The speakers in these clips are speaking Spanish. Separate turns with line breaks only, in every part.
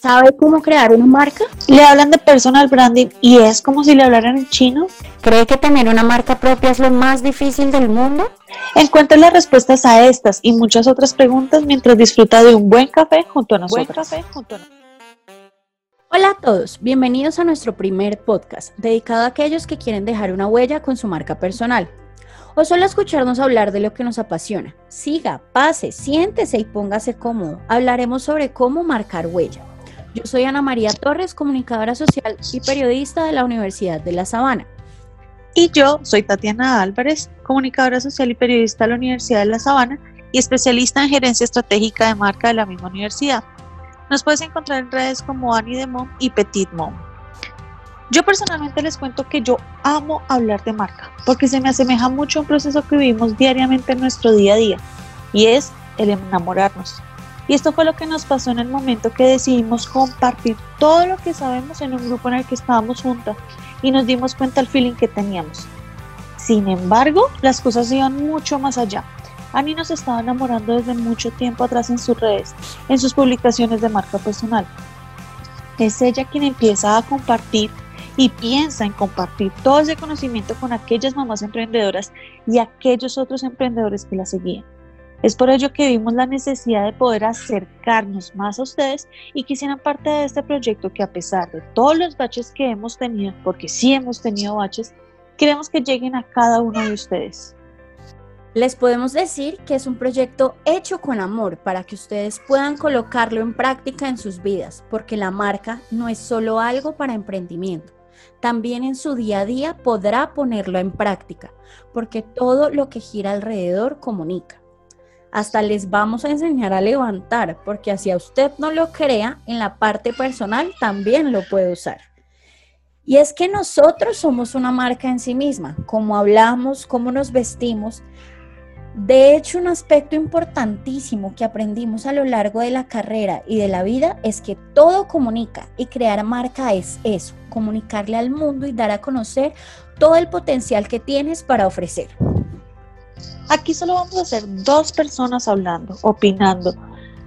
¿Sabe cómo crear una marca?
¿Le hablan de personal branding y es como si le hablaran en chino?
¿Cree que tener una marca propia es lo más difícil del mundo?
Encuentre las respuestas a estas y muchas otras preguntas mientras disfruta de un buen café junto a nosotros.
Hola a todos, bienvenidos a nuestro primer podcast dedicado a aquellos que quieren dejar una huella con su marca personal o solo escucharnos hablar de lo que nos apasiona. Siga, pase, siéntese y póngase cómodo. Hablaremos sobre cómo marcar huella. Yo soy Ana María Torres, comunicadora social y periodista de la Universidad de La Sabana.
Y yo soy Tatiana Álvarez, comunicadora social y periodista de la Universidad de La Sabana y especialista en gerencia estratégica de marca de la misma universidad. Nos puedes encontrar en redes como Annie de Mom y Petit Mom. Yo personalmente les cuento que yo amo hablar de marca porque se me asemeja mucho a un proceso que vivimos diariamente en nuestro día a día y es el enamorarnos. Y esto fue lo que nos pasó en el momento que decidimos compartir todo lo que sabemos en un grupo en el que estábamos juntas y nos dimos cuenta del feeling que teníamos. Sin embargo, las cosas iban mucho más allá. Ani nos estaba enamorando desde mucho tiempo atrás en sus redes, en sus publicaciones de marca personal. Es ella quien empieza a compartir y piensa en compartir todo ese conocimiento con aquellas mamás emprendedoras y aquellos otros emprendedores que la seguían. Es por ello que vimos la necesidad de poder acercarnos más a ustedes y que hicieran parte de este proyecto que a pesar de todos los baches que hemos tenido, porque sí hemos tenido baches, queremos que lleguen a cada uno de ustedes.
Les podemos decir que es un proyecto hecho con amor para que ustedes puedan colocarlo en práctica en sus vidas, porque la marca no es solo algo para emprendimiento. También en su día a día podrá ponerlo en práctica, porque todo lo que gira alrededor comunica. Hasta les vamos a enseñar a levantar, porque así a usted no lo crea, en la parte personal también lo puede usar. Y es que nosotros somos una marca en sí misma, cómo hablamos, cómo nos vestimos. De hecho, un aspecto importantísimo que aprendimos a lo largo de la carrera y de la vida es que todo comunica y crear marca es eso, comunicarle al mundo y dar a conocer todo el potencial que tienes para ofrecer.
Aquí solo vamos a ser dos personas hablando, opinando,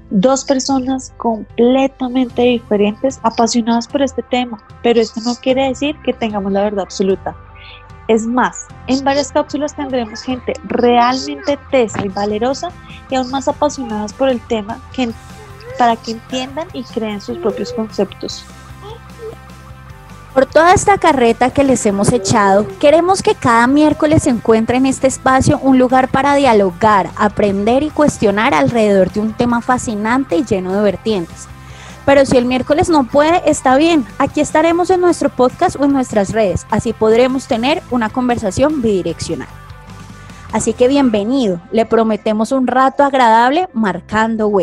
dos personas completamente diferentes, apasionadas por este tema, pero esto no quiere decir que tengamos la verdad absoluta. Es más, en varias cápsulas tendremos gente realmente tesa y valerosa y aún más apasionadas por el tema que, para que entiendan y creen sus propios conceptos.
Por toda esta carreta que les hemos echado, queremos que cada miércoles se encuentre en este espacio un lugar para dialogar, aprender y cuestionar alrededor de un tema fascinante y lleno de vertientes. Pero si el miércoles no puede, está bien. Aquí estaremos en nuestro podcast o en nuestras redes. Así podremos tener una conversación bidireccional. Así que bienvenido. Le prometemos un rato agradable marcando web.